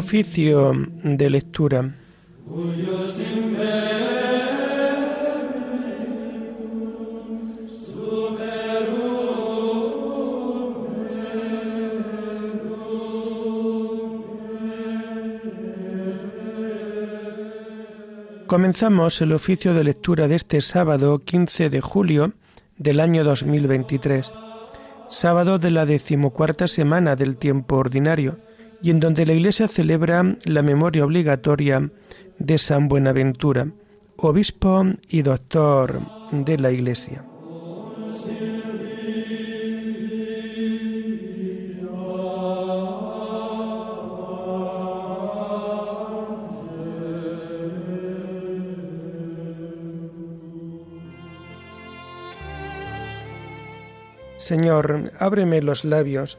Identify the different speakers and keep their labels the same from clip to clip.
Speaker 1: Oficio de lectura. Comenzamos el oficio de lectura de este sábado 15 de julio del año 2023, sábado de la decimocuarta semana del tiempo ordinario, y en donde la Iglesia celebra la memoria obligatoria de San Buenaventura, obispo y doctor de la Iglesia. Señor, ábreme los labios,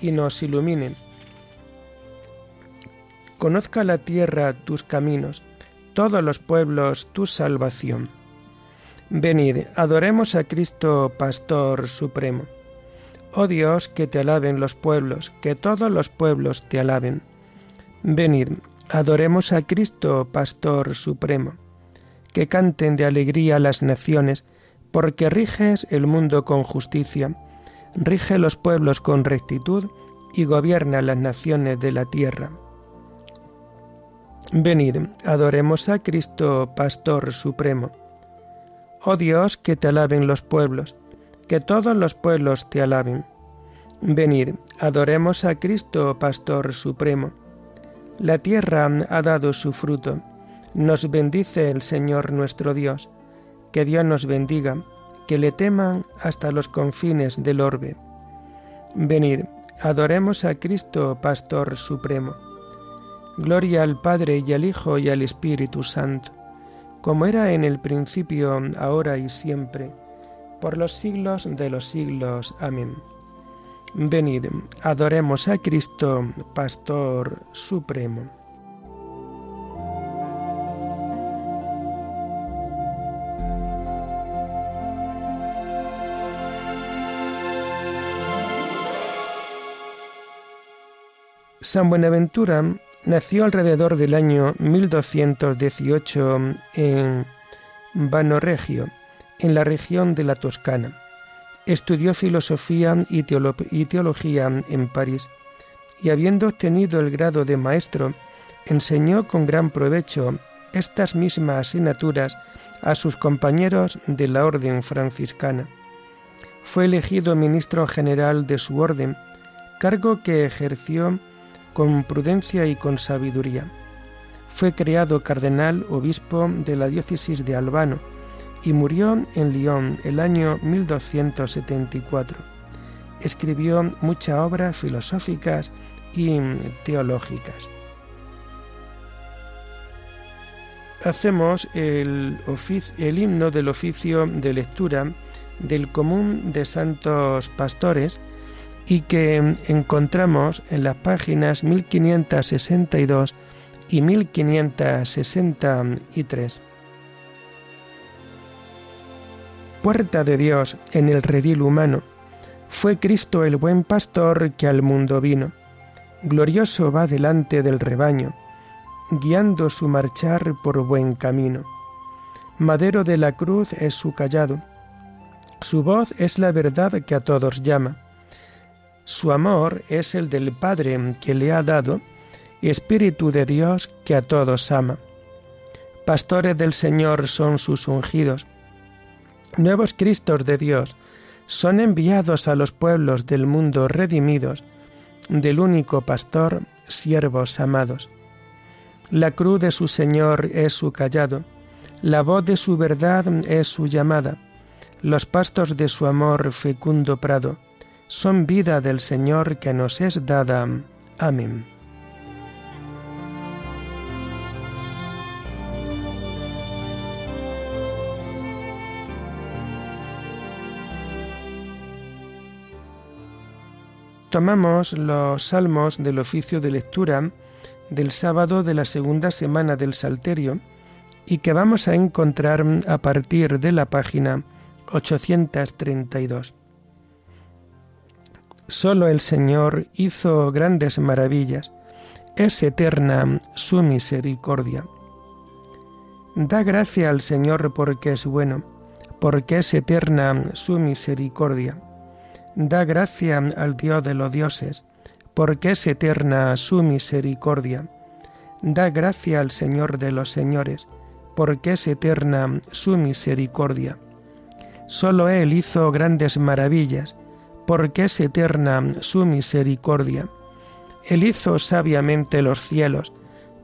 Speaker 1: y nos ilumine. Conozca la tierra tus caminos, todos los pueblos tu salvación. Venid, adoremos a Cristo, Pastor Supremo. Oh Dios, que te alaben los pueblos, que todos los pueblos te alaben. Venid, adoremos a Cristo, Pastor Supremo. Que canten de alegría las naciones, porque riges el mundo con justicia rige los pueblos con rectitud y gobierna las naciones de la tierra. Venid, adoremos a Cristo, Pastor Supremo. Oh Dios, que te alaben los pueblos, que todos los pueblos te alaben. Venid, adoremos a Cristo, Pastor Supremo. La tierra ha dado su fruto. Nos bendice el Señor nuestro Dios. Que Dios nos bendiga que le teman hasta los confines del orbe. Venid, adoremos a Cristo, Pastor Supremo. Gloria al Padre y al Hijo y al Espíritu Santo, como era en el principio, ahora y siempre, por los siglos de los siglos. Amén. Venid, adoremos a Cristo, Pastor Supremo. San Buenaventura nació alrededor del año 1218 en Vanoregio, en la región de la Toscana. Estudió filosofía y, teología en París y habiendo obtenido el grado de maestro, enseñó con gran provecho estas mismas asignaturas a sus compañeros de la orden franciscana. Fue elegido ministro general de su orden, cargo que ejerció con prudencia y con sabiduría. Fue creado cardenal obispo de la diócesis de Albano y murió en Lyon el año 1274. Escribió muchas obras filosóficas y teológicas. Hacemos el, el himno del oficio de lectura del común de santos pastores y que encontramos en las páginas 1562 y 1563. Puerta de Dios en el redil humano, fue Cristo el buen pastor que al mundo vino. Glorioso va delante del rebaño, guiando su marchar por buen camino. Madero de la cruz es su callado, su voz es la verdad que a todos llama su amor es el del Padre que le ha dado, Espíritu de Dios que a todos ama. Pastores del Señor son sus ungidos. Nuevos Cristos de Dios son enviados a los pueblos del mundo redimidos, del único pastor, siervos amados. La cruz de su Señor es su callado, la voz de su verdad es su llamada, los pastos de su amor fecundo prado son vida del Señor que nos es dada. Amén. Tomamos los salmos del oficio de lectura del sábado de la segunda semana del Salterio y que vamos a encontrar a partir de la página 832. Solo el Señor hizo grandes maravillas, es eterna su misericordia. Da gracia al Señor porque es bueno, porque es eterna su misericordia. Da gracia al Dios de los dioses, porque es eterna su misericordia. Da gracia al Señor de los señores, porque es eterna su misericordia. Solo Él hizo grandes maravillas, porque es eterna su misericordia. Él hizo sabiamente los cielos,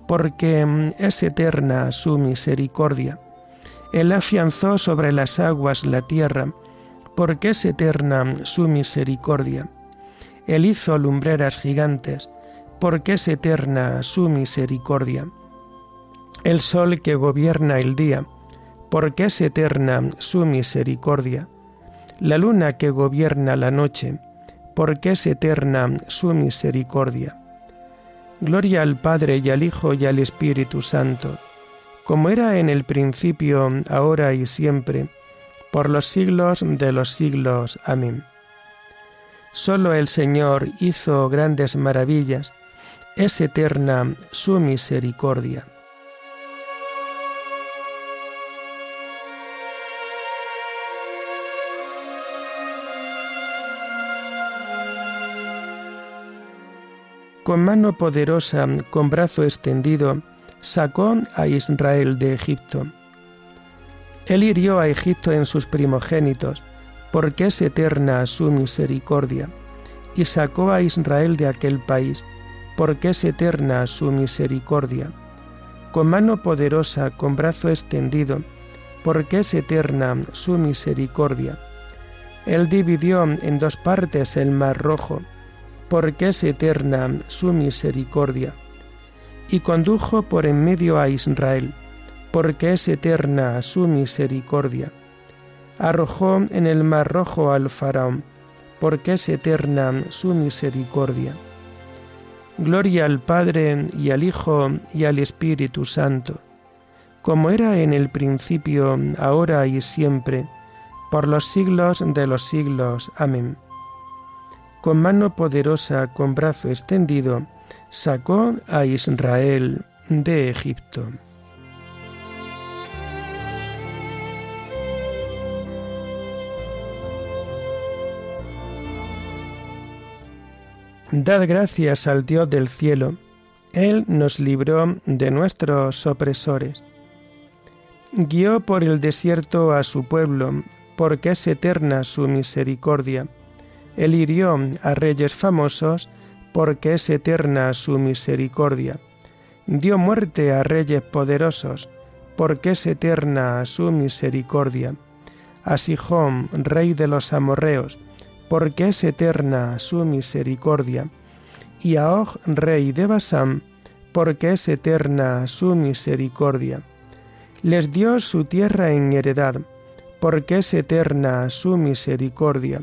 Speaker 1: porque es eterna su misericordia. Él afianzó sobre las aguas la tierra, porque es eterna su misericordia. Él hizo lumbreras gigantes, porque es eterna su misericordia. El sol que gobierna el día, porque es eterna su misericordia. La luna que gobierna la noche, porque es eterna su misericordia. Gloria al Padre y al Hijo y al Espíritu Santo, como era en el principio, ahora y siempre, por los siglos de los siglos. Amén. Solo el Señor hizo grandes maravillas, es eterna su misericordia. Con mano poderosa, con brazo extendido, sacó a Israel de Egipto. Él hirió a Egipto en sus primogénitos, porque es eterna su misericordia, y sacó a Israel de aquel país, porque es eterna su misericordia. Con mano poderosa, con brazo extendido, porque es eterna su misericordia. Él dividió en dos partes el mar rojo, porque es eterna su misericordia. Y condujo por en medio a Israel, porque es eterna su misericordia. Arrojó en el mar rojo al faraón, porque es eterna su misericordia. Gloria al Padre y al Hijo y al Espíritu Santo, como era en el principio, ahora y siempre, por los siglos de los siglos. Amén con mano poderosa, con brazo extendido, sacó a Israel de Egipto. Dad gracias al Dios del cielo, Él nos libró de nuestros opresores. Guió por el desierto a su pueblo, porque es eterna su misericordia él hirió a reyes famosos porque es eterna su misericordia. Dio muerte a reyes poderosos porque es eterna su misericordia. A Sihón, rey de los amorreos, porque es eterna su misericordia. Y a Og, rey de Basán, porque es eterna su misericordia. Les dio su tierra en heredad, porque es eterna su misericordia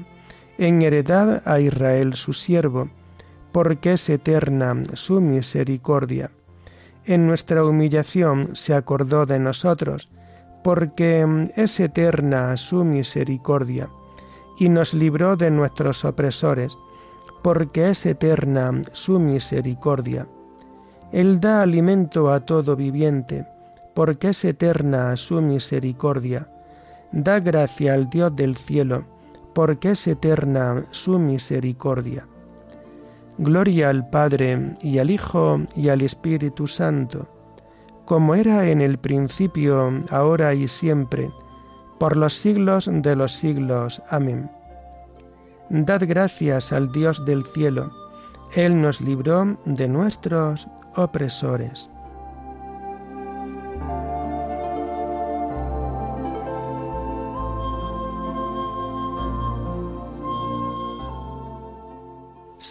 Speaker 1: en heredad a Israel su siervo, porque es eterna su misericordia. En nuestra humillación se acordó de nosotros, porque es eterna su misericordia, y nos libró de nuestros opresores, porque es eterna su misericordia. Él da alimento a todo viviente, porque es eterna su misericordia. Da gracia al Dios del cielo, porque es eterna su misericordia. Gloria al Padre y al Hijo y al Espíritu Santo, como era en el principio, ahora y siempre, por los siglos de los siglos. Amén. Dad gracias al Dios del cielo, Él nos libró de nuestros opresores.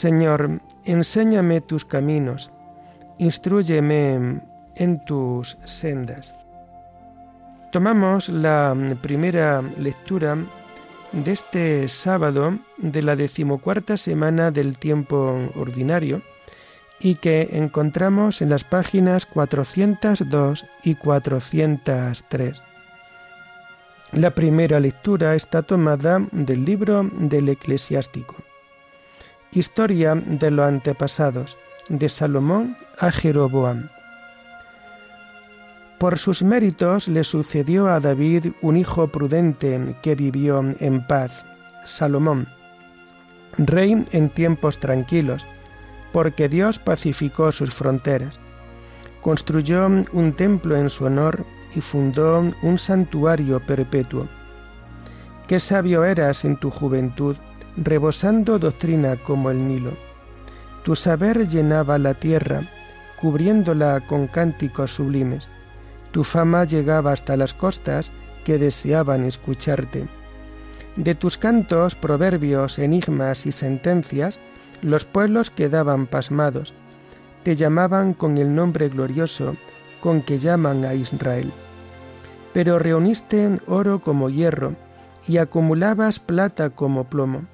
Speaker 1: Señor, enséñame tus caminos, instruyeme en tus sendas. Tomamos la primera lectura de este sábado de la decimocuarta semana del tiempo ordinario y que encontramos en las páginas 402 y 403. La primera lectura está tomada del libro del eclesiástico. Historia de los antepasados, de Salomón a Jeroboam. Por sus méritos le sucedió a David un hijo prudente que vivió en paz, Salomón, rey en tiempos tranquilos, porque Dios pacificó sus fronteras. Construyó un templo en su honor y fundó un santuario perpetuo. Qué sabio eras en tu juventud, rebosando doctrina como el Nilo. Tu saber llenaba la tierra, cubriéndola con cánticos sublimes. Tu fama llegaba hasta las costas que deseaban escucharte. De tus cantos, proverbios, enigmas y sentencias, los pueblos quedaban pasmados. Te llamaban con el nombre glorioso con que llaman a Israel. Pero reuniste oro como hierro y acumulabas plata como plomo.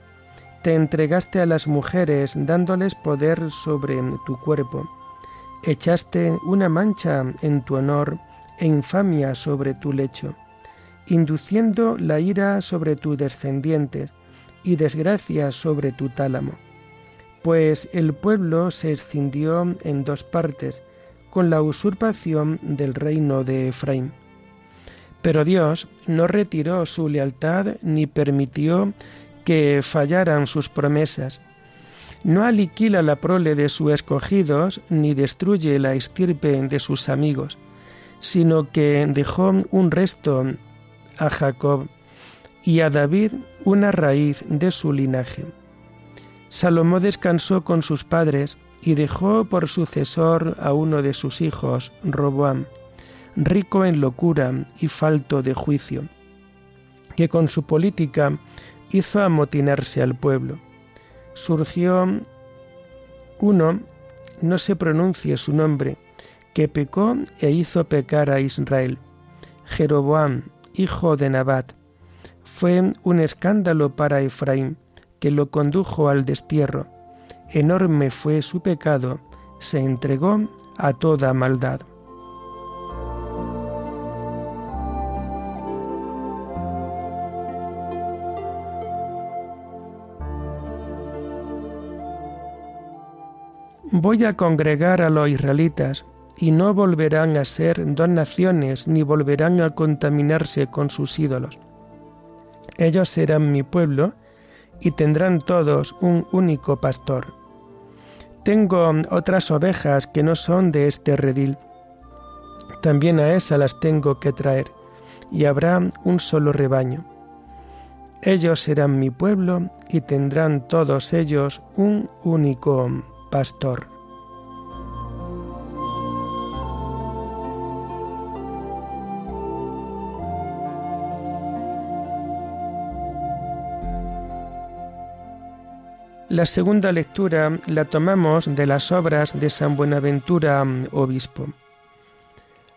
Speaker 1: Te entregaste a las mujeres dándoles poder sobre tu cuerpo. Echaste una mancha en tu honor e infamia sobre tu lecho, induciendo la ira sobre tus descendientes y desgracia sobre tu tálamo. Pues el pueblo se escindió en dos partes con la usurpación del reino de Efraín. Pero Dios no retiró su lealtad ni permitió que fallaran sus promesas. No aliquila la prole de sus escogidos ni destruye la estirpe de sus amigos sino que dejó un resto a Jacob y a David una raíz de su linaje. Salomón descansó con sus padres y dejó por sucesor a uno de sus hijos, Roboam, rico en locura y falto de juicio, que con su política hizo amotinarse al pueblo. Surgió uno, no se pronuncie su nombre, que pecó e hizo pecar a Israel. Jeroboam, hijo de Nabat, fue un escándalo para Efraín, que lo condujo al destierro. Enorme fue su pecado, se entregó a toda maldad. Voy a congregar a los israelitas y no volverán a ser dos naciones ni volverán a contaminarse con sus ídolos. Ellos serán mi pueblo y tendrán todos un único pastor. Tengo otras ovejas que no son de este redil. También a esas las tengo que traer, y habrá un solo rebaño. Ellos serán mi pueblo y tendrán todos ellos un único pastor. La segunda lectura la tomamos de las obras de San Buenaventura, obispo.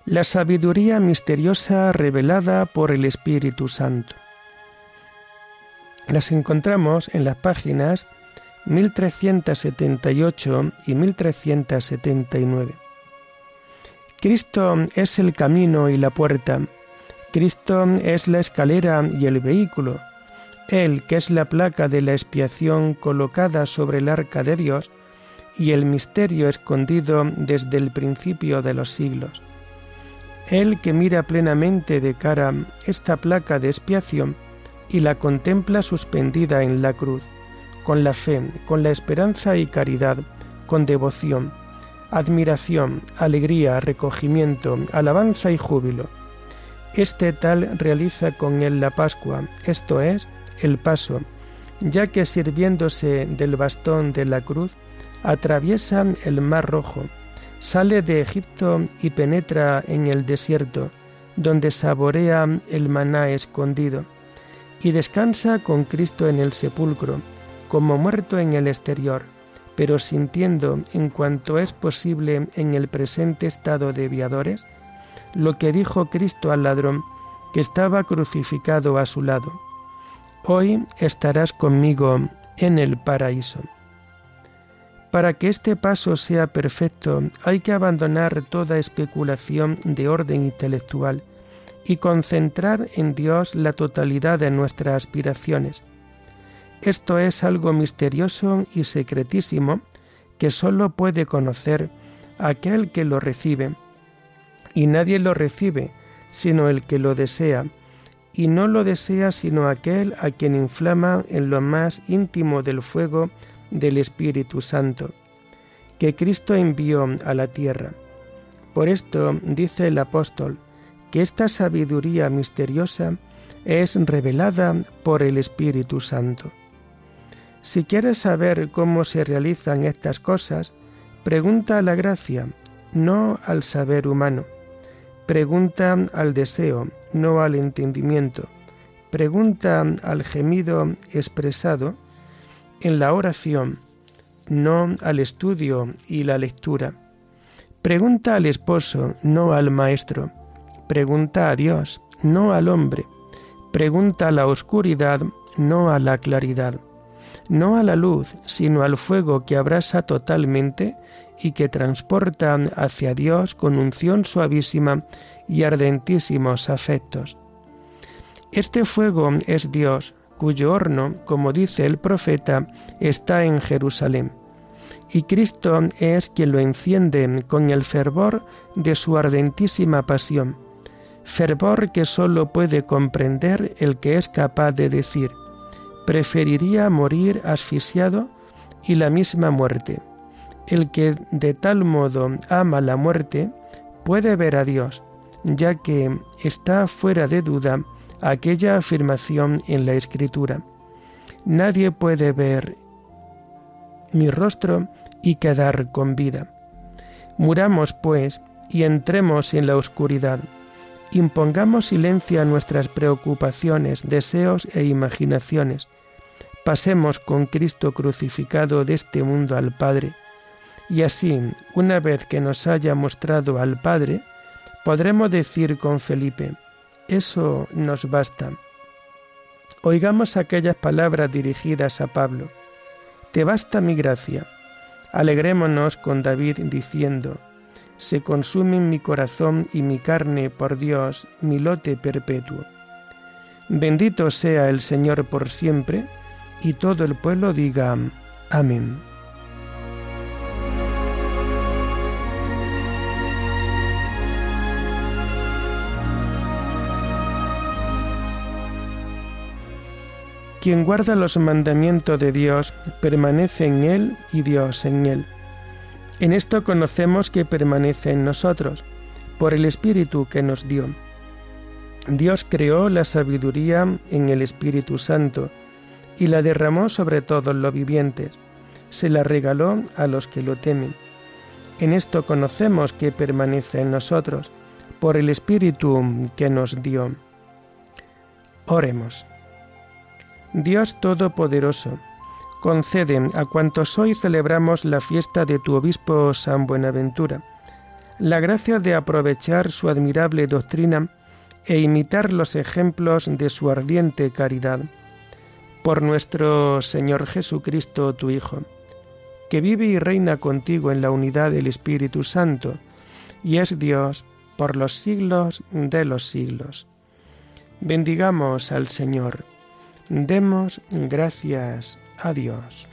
Speaker 1: La sabiduría misteriosa revelada por el Espíritu Santo. Las encontramos en las páginas 1378 y 1379. Cristo es el camino y la puerta. Cristo es la escalera y el vehículo él, que es la placa de la expiación colocada sobre el arca de Dios, y el misterio escondido desde el principio de los siglos. Él que mira plenamente de cara esta placa de expiación y la contempla suspendida en la cruz, con la fe, con la esperanza y caridad, con devoción, admiración, alegría, recogimiento, alabanza y júbilo. Este tal realiza con él la Pascua, esto es, el paso, ya que sirviéndose del bastón de la cruz, atraviesa el mar rojo, sale de Egipto y penetra en el desierto, donde saborea el maná escondido, y descansa con Cristo en el sepulcro, como muerto en el exterior, pero sintiendo en cuanto es posible en el presente estado de viadores, lo que dijo Cristo al ladrón que estaba crucificado a su lado hoy estarás conmigo en el paraíso. Para que este paso sea perfecto hay que abandonar toda especulación de orden intelectual y concentrar en Dios la totalidad de nuestras aspiraciones. Esto es algo misterioso y secretísimo que sólo puede conocer aquel que lo recibe, y nadie lo recibe sino el que lo desea, y no lo desea sino aquel a quien inflama en lo más íntimo del fuego del Espíritu Santo, que Cristo envió a la tierra. Por esto dice el apóstol que esta sabiduría misteriosa es revelada por el Espíritu Santo. Si quieres saber cómo se realizan estas cosas, pregunta a la gracia, no al saber humano. Pregunta al deseo, no al entendimiento. Pregunta al gemido expresado en la oración, no al estudio y la lectura. Pregunta al esposo, no al maestro. Pregunta a Dios, no al hombre. Pregunta a la oscuridad, no a la claridad. No a la luz, sino al fuego que abrasa totalmente y que transporta hacia Dios con unción suavísima y ardentísimos afectos. Este fuego es Dios, cuyo horno, como dice el profeta, está en Jerusalén. Y Cristo es quien lo enciende con el fervor de su ardentísima pasión, fervor que sólo puede comprender el que es capaz de decir, preferiría morir asfixiado y la misma muerte. El que de tal modo ama la muerte puede ver a Dios, ya que está fuera de duda aquella afirmación en la Escritura. Nadie puede ver mi rostro y quedar con vida. Muramos, pues, y entremos en la oscuridad. Impongamos silencio a nuestras preocupaciones, deseos e imaginaciones. Pasemos con Cristo crucificado de este mundo al Padre y así, una vez que nos haya mostrado al Padre, podremos decir con Felipe, eso nos basta. Oigamos aquellas palabras dirigidas a Pablo, Te basta mi gracia. Alegrémonos con David diciendo, Se consumen mi corazón y mi carne por Dios, mi lote perpetuo. Bendito sea el Señor por siempre, y todo el pueblo diga, Amén. Quien guarda los mandamientos de Dios permanece en Él y Dios en Él. En esto conocemos que permanece en nosotros, por el Espíritu que nos dio. Dios creó la sabiduría en el Espíritu Santo y la derramó sobre todos los vivientes. Se la regaló a los que lo temen. En esto conocemos que permanece en nosotros, por el Espíritu que nos dio. Oremos. Dios Todopoderoso, concede a cuantos hoy celebramos la fiesta de tu obispo San Buenaventura la gracia de aprovechar su admirable doctrina e imitar los ejemplos de su ardiente caridad. Por nuestro Señor Jesucristo, tu Hijo, que vive y reina contigo en la unidad del Espíritu Santo, y es Dios por los siglos de los siglos. Bendigamos al Señor. Demos gracias a Dios.